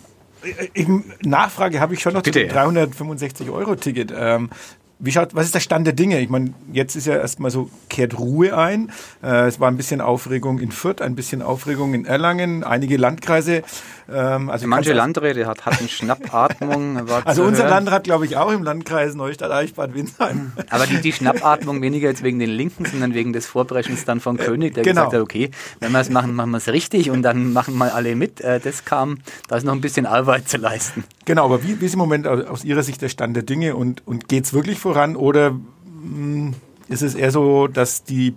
S2: äh, Nachfrage habe ich schon noch Bitte. zu 365 Euro Ticket. Ähm, wie schaut, was ist der Stand der Dinge? Ich meine, jetzt ist ja erstmal so, kehrt Ruhe ein. Äh, es war ein bisschen Aufregung in Fürth, ein bisschen Aufregung in Erlangen, einige Landkreise.
S3: Ähm, also Manche Landräte hat, hatten Schnappatmung.
S2: also unser hören. Landrat, glaube ich, auch im Landkreis Neustadt, Eichbad, Winsheim.
S3: Aber die, die Schnappatmung weniger jetzt wegen den Linken, sondern wegen des Vorbrechens dann von König, der genau. gesagt hat, okay, wenn wir es machen, machen wir es richtig und dann machen mal alle mit. Äh, das kam, da ist noch ein bisschen Arbeit zu leisten.
S2: Genau, aber wie, wie ist im Moment aus Ihrer Sicht der Stand der Dinge und, und geht es wirklich voran oder mh, hm, ist es eher so, dass die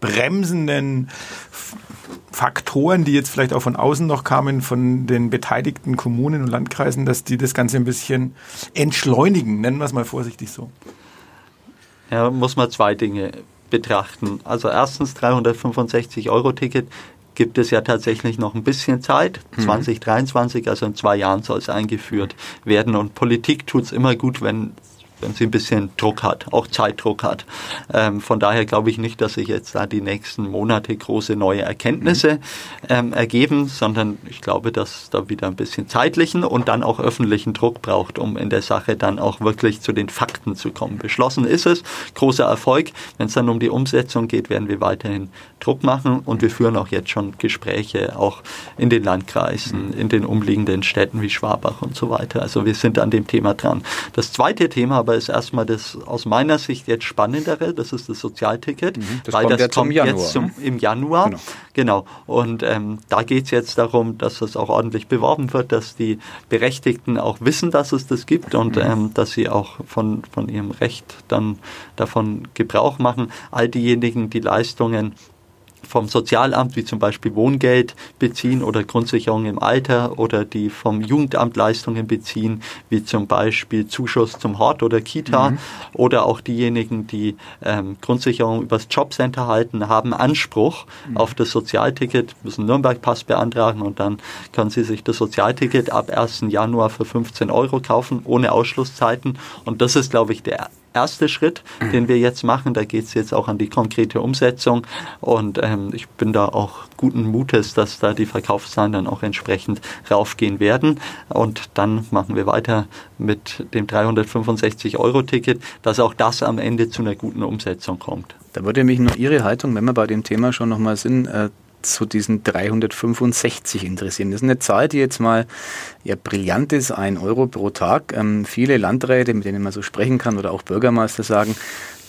S2: bremsenden Faktoren, die jetzt vielleicht auch von außen noch kamen, von den beteiligten Kommunen und Landkreisen, dass die das Ganze ein bisschen entschleunigen, nennen wir es mal vorsichtig so?
S4: Ja, muss man zwei Dinge betrachten. Also erstens 365 Euro Ticket gibt es ja tatsächlich noch ein bisschen Zeit. Mhm. 2023, also in zwei Jahren soll es eingeführt werden. Und Politik tut es immer gut, wenn wenn sie ein bisschen Druck hat, auch Zeitdruck hat. Ähm, von daher glaube ich nicht, dass sich jetzt da die nächsten Monate große neue Erkenntnisse ähm, ergeben, sondern ich glaube, dass da wieder ein bisschen zeitlichen und dann auch öffentlichen Druck braucht, um in der Sache dann auch wirklich zu den Fakten zu kommen. Beschlossen ist es, großer Erfolg. Wenn es dann um die Umsetzung geht, werden wir weiterhin Druck machen und wir führen auch jetzt schon Gespräche auch in den Landkreisen, in den umliegenden Städten wie Schwabach und so weiter. Also wir sind an dem Thema dran. Das zweite Thema aber ist erstmal das aus meiner Sicht jetzt spannendere, das ist das Sozialticket,
S3: Mhm, das
S4: weil
S3: kommt
S4: das
S3: jetzt
S4: kommt
S3: im Januar,
S4: jetzt zum,
S3: ne?
S4: im Januar.
S3: Genau.
S4: Genau. Und ähm, da geht es jetzt darum, dass das auch ordentlich beworben wird, dass die Berechtigten auch wissen, dass es das gibt und
S3: Mhm.
S4: ähm, dass sie auch von, von ihrem Recht dann davon Gebrauch machen. All diejenigen, die Leistungen vom Sozialamt, wie zum Beispiel Wohngeld beziehen oder Grundsicherung im Alter oder die vom Jugendamt Leistungen beziehen, wie zum Beispiel Zuschuss zum Hort oder Kita oder auch diejenigen, die ähm, Grundsicherung übers Jobcenter halten, haben Anspruch auf das Sozialticket, müssen Nürnberg-Pass beantragen und dann können sie sich das Sozialticket ab 1. Januar für 15 Euro kaufen, ohne Ausschlusszeiten. Und das ist, glaube ich, der erste Schritt, den wir jetzt machen. Da geht es jetzt auch an die konkrete Umsetzung. Und ähm, ich bin da auch guten Mutes, dass da die Verkaufszahlen dann auch entsprechend raufgehen werden. Und dann machen wir weiter mit dem 365-Euro-Ticket, dass auch das am Ende zu einer guten Umsetzung kommt.
S3: Da würde mich nur Ihre Haltung, wenn wir bei dem Thema schon nochmal sind, äh, zu diesen 365 interessieren. Das ist eine Zahl, die jetzt mal ja brillant ist, ein Euro pro Tag. Ähm, viele Landräte, mit denen man so sprechen kann, oder auch Bürgermeister sagen,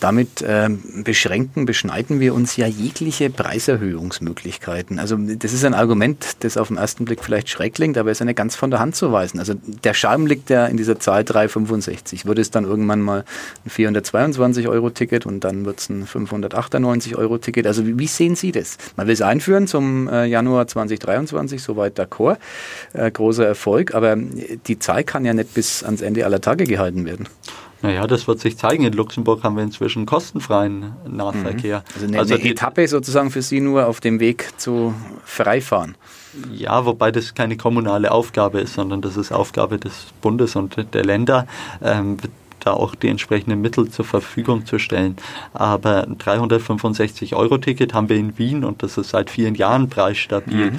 S3: damit ähm, beschränken, beschneiden wir uns ja jegliche Preiserhöhungsmöglichkeiten. Also das ist ein Argument, das auf den ersten Blick vielleicht schräg klingt, aber ist nicht ganz von der Hand zu weisen. Also der Charme liegt ja in dieser Zahl 365. Wird es dann irgendwann mal ein 422 Euro Ticket und dann wird es ein 598 Euro Ticket. Also wie, wie sehen Sie das? Man will es einführen zum äh, Januar 2023, soweit d'accord. Äh, großer Erfolg, aber die Zahl kann ja nicht bis ans Ende aller Tage gehalten werden.
S4: Naja, das wird sich zeigen. In Luxemburg haben wir inzwischen kostenfreien Nahverkehr.
S3: Also eine, eine
S4: die-
S3: Etappe sozusagen für Sie nur auf dem Weg zu Freifahren.
S4: Ja, wobei das keine kommunale Aufgabe ist, sondern das ist Aufgabe des Bundes und der Länder. Ähm, da auch die entsprechenden Mittel zur Verfügung zu stellen. Aber ein 365-Euro-Ticket haben wir in Wien und das ist seit vielen Jahren preisstabil.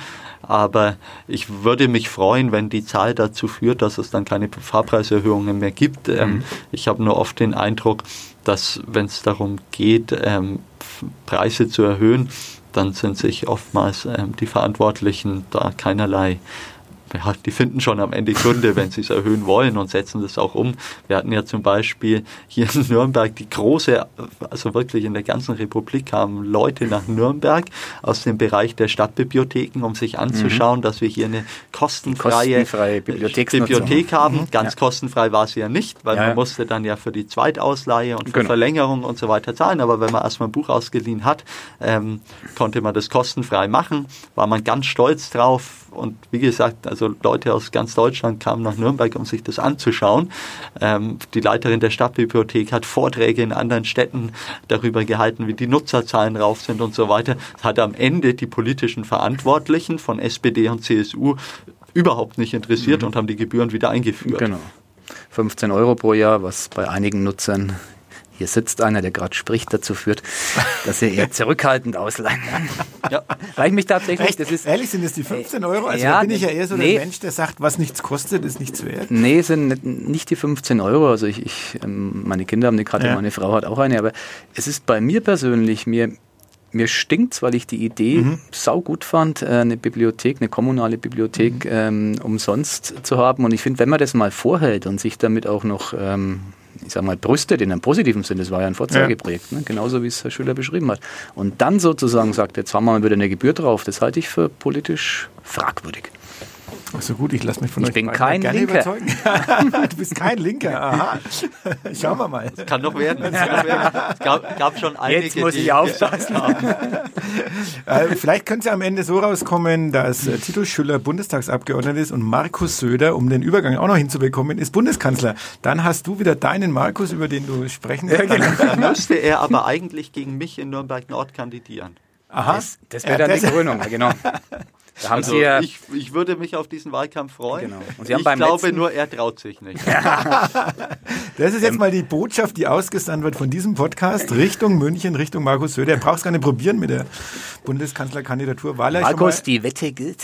S4: Aber ich würde mich freuen, wenn die Zahl dazu führt, dass es dann keine Fahrpreiserhöhungen mehr gibt. Ähm, ich habe nur oft den Eindruck, dass wenn es darum geht, ähm, Preise zu erhöhen, dann sind sich oftmals ähm, die Verantwortlichen da keinerlei ja, die finden schon am Ende Gründe, wenn sie es erhöhen wollen und setzen das auch um. Wir hatten ja zum Beispiel hier in Nürnberg die große, also wirklich in der ganzen Republik kamen Leute nach Nürnberg aus dem Bereich der Stadtbibliotheken, um sich anzuschauen, dass wir hier eine kostenfreie,
S3: Kostenfreie Bibliotheksnutzung.
S4: Bibliothek haben. Ganz kostenfrei war sie ja nicht, weil
S3: Ja,
S4: man
S3: ja.
S4: musste dann ja für die Zweitausleihe und für
S3: Genau.
S4: Verlängerung und so weiter zahlen. Aber wenn man erstmal ein Buch ausgeliehen hat, ähm, konnte man das kostenfrei machen, war man ganz stolz drauf. Und wie gesagt, also Leute aus ganz Deutschland kamen nach Nürnberg, um sich das anzuschauen. Ähm, die Leiterin der Stadtbibliothek hat Vorträge in anderen Städten darüber gehalten, wie die Nutzerzahlen rauf sind und so weiter. Das hat am Ende die politischen Verantwortlichen von SPD und CSU überhaupt nicht interessiert und haben die Gebühren wieder eingeführt.
S3: Genau. 15 Euro pro Jahr, was bei einigen Nutzern, hier sitzt einer, der gerade spricht, dazu führt, dass sie eher zurückhaltend ausleihen.
S4: Ja.
S3: Weil ich mich tatsächlich,
S2: Echt?
S3: das ist,
S2: Ehrlich, sind es die 15 Euro? Also
S3: Ja,
S2: da bin ich ja eher so
S3: nee.
S2: der Mensch, der sagt, was nichts kostet, ist nichts wert.
S3: Nee, sind nicht, die 15 Euro. Also ich, ich ähm, meine Kinder haben eine Karte,
S2: Ja.
S3: meine Frau hat auch eine, aber es ist bei mir persönlich, mir, mir stinkt's, weil ich die Idee
S2: Mhm.
S3: sau gut fand, äh, eine Bibliothek, eine kommunale Bibliothek
S2: Mhm.
S3: ähm, umsonst zu haben. Und ich finde, wenn man das mal vorhält und sich damit auch noch, ähm, ich sag mal, brüstet in einem positiven Sinn, das war ja ein Vorzeigeprojekt, ne? genauso wie es Herr Schüler beschrieben hat. Und dann sozusagen sagt, jetzt haben wir mal wieder eine Gebühr drauf, das halte ich für politisch fragwürdig.
S2: Ach so gut, ich lasse mich von
S3: Ich
S2: euch
S3: bin kein
S2: gerne
S3: Linker.
S2: überzeugen. du bist kein Linker, aha. Schauen wir mal.
S4: Kann noch werden. Kann noch werden. Es gab, gab schon einige,
S3: muss ich aufpassen.
S2: Äh, vielleicht könnte es am Ende so rauskommen, dass äh, Tito Schüller Bundestagsabgeordneter ist und Markus Söder, um den Übergang auch noch hinzubekommen, ist Bundeskanzler. Dann hast du wieder deinen Markus, über den du sprechen ja,
S4: Dann müsste er aber eigentlich gegen mich in Nürnberg Nord kandidieren.
S2: Aha.
S3: Das, das wäre dann die Krönung, ja, genau.
S4: Da haben also Sie ja ich, ich würde mich auf diesen Wahlkampf freuen. Genau.
S3: Und Sie haben ich beim
S4: glaube nur, er traut sich nicht.
S2: das ist jetzt ähm, mal die Botschaft, die ausgesandt wird von diesem Podcast Richtung München, Richtung Markus Söder. Er braucht es gar nicht probieren mit der Bundeskanzlerkandidatur.
S3: Markus, die Wette gilt.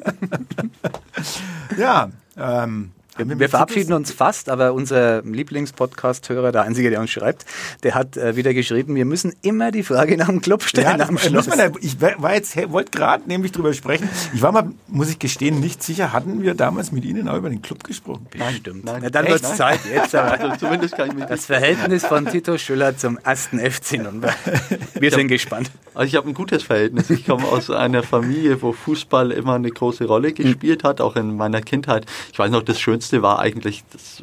S2: ja, ähm,
S3: wir, wir verabschieden uns fast, aber unser Lieblingspodcast-Hörer, der Einzige, der uns schreibt, der hat äh, wieder geschrieben, wir müssen immer die Frage nach dem Club stellen ja, am Schluss.
S2: Man, ich war jetzt, wollte gerade nämlich drüber sprechen. Ich war mal, muss ich gestehen, nicht sicher, hatten wir damals mit Ihnen auch über den Club gesprochen?
S3: Bestimmt. Nein, Na, dann wird es Zeit jetzt. Also zumindest kann ich mich das Verhältnis von Tito Schüller zum ersten FC Nürnberg. Wir sind gespannt.
S4: Also ich habe ein gutes Verhältnis. Ich komme aus einer Familie, wo Fußball immer eine große Rolle gespielt hat, auch in meiner Kindheit. Ich weiß noch, das Schönste Schönste war eigentlich, das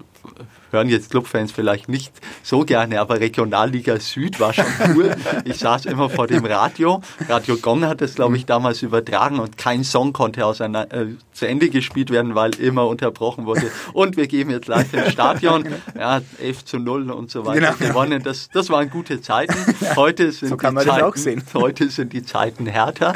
S4: hören jetzt Clubfans vielleicht nicht so gerne, aber Regionalliga Süd war schon cool. Ich saß immer vor dem Radio. Radio Gong hat das, glaube ich, damals übertragen und kein Song konnte auseinander, äh, zu Ende gespielt werden, weil immer unterbrochen wurde. Und wir gehen jetzt live ins Stadion. Ja, 11 zu 0 und so weiter genau. gewonnen. Das, das waren gute Zeiten. Heute sind, so die Zeiten, heute sind die Zeiten härter.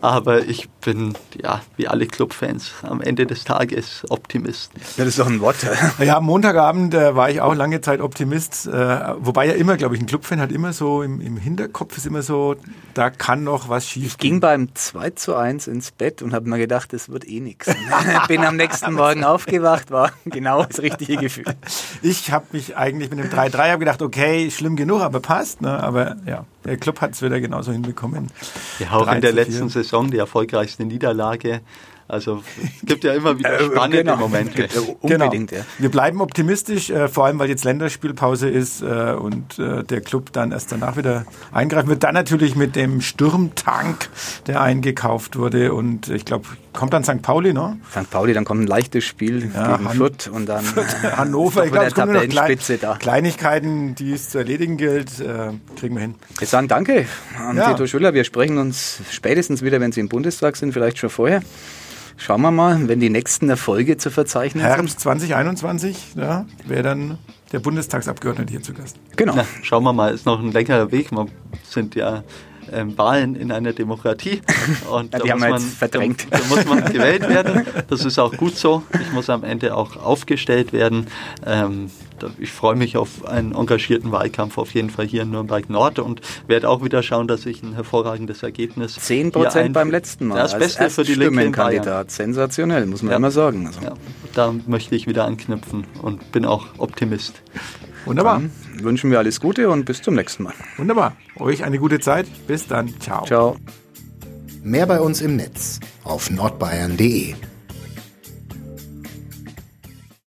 S4: Aber ich bin, ja, wie alle Clubfans, am Ende des Tages Optimist.
S3: Ja, das ist doch ein Wort.
S2: Ja, Montagabend Abend äh, war ich auch lange Zeit Optimist, äh, wobei ja immer, glaube ich, ein Clubfan hat immer so im, im, Hinterkopf ist immer so, da kann noch was schief
S3: Ich ging beim 2 zu 1 ins Bett und habe mir gedacht, das wird eh nichts. Bin am nächsten Morgen aufgewacht, war genau das richtige Gefühl.
S2: Ich habe mich eigentlich mit dem 3-3 gedacht, okay, schlimm genug, aber passt. Ne? Aber ja, der Club hat es wieder genauso hinbekommen.
S4: Ja, auch in der letzten Saison die erfolgreichste Niederlage also es gibt ja immer wieder äh, spannende genau. Momente.
S2: Unbedingt, genau. ja. Wir bleiben optimistisch, äh, vor allem weil jetzt Länderspielpause ist äh, und äh, der Club dann erst danach wieder eingreifen wird. Dann natürlich mit dem Sturmtank, der eingekauft wurde und ich glaube, kommt dann St. Pauli, ne?
S3: St. Pauli, dann kommt ein leichtes Spiel ja, gegen Han Fürth und dann
S2: Hannover. Ich glaube, es kommen noch Klein da. Kleinigkeiten, die es zu erledigen gilt, äh, kriegen wir hin.
S3: Wir sagen Danke an ja. Tito Schüller. Wir sprechen uns spätestens wieder, wenn Sie im Bundestag sind, vielleicht schon vorher. Schauen wir mal, wenn die nächsten Erfolge zu verzeichnen
S2: Herbst sind. Herbst 2021, ja, wäre dann der Bundestagsabgeordnete hier zu Gast.
S4: Genau. Na, schauen wir mal, ist noch ein längerer Weg. Wir sind ja ähm, Wahlen in einer Demokratie.
S3: Und ja, die haben wir man, verdrängt.
S4: Da, da, muss man gewählt werden. Das ist auch gut so. Ich muss am Ende auch aufgestellt werden. Ähm, ich freue mich auf einen engagierten Wahlkampf auf jeden Fall hier in Nürnberg Nord und werde auch wieder schauen, dass ich ein hervorragendes Ergebnis.
S3: 10 Prozent beim letzten Mal.
S4: Das Beste für die Linke
S3: Kandidat. Sensationell, muss man ja. immer sagen.
S4: Also. Ja. Da möchte ich wieder anknüpfen und bin auch Optimist.
S3: Wunderbar. Dann wünschen wir alles Gute und bis zum nächsten Mal.
S2: Wunderbar. Euch eine gute Zeit. Bis dann. Ciao.
S3: Ciao.
S1: Mehr bei uns im Netz auf nordbayern.de